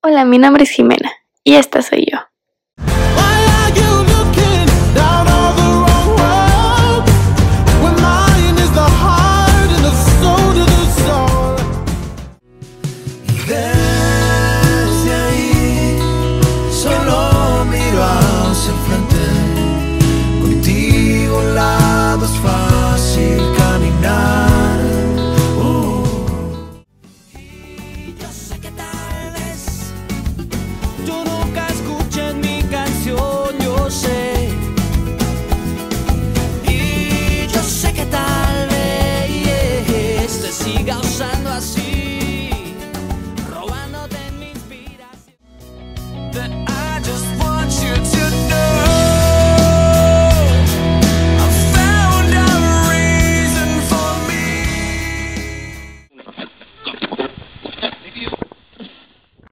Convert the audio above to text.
Hola, mi nombre es Jimena y esta soy yo. pensando assim.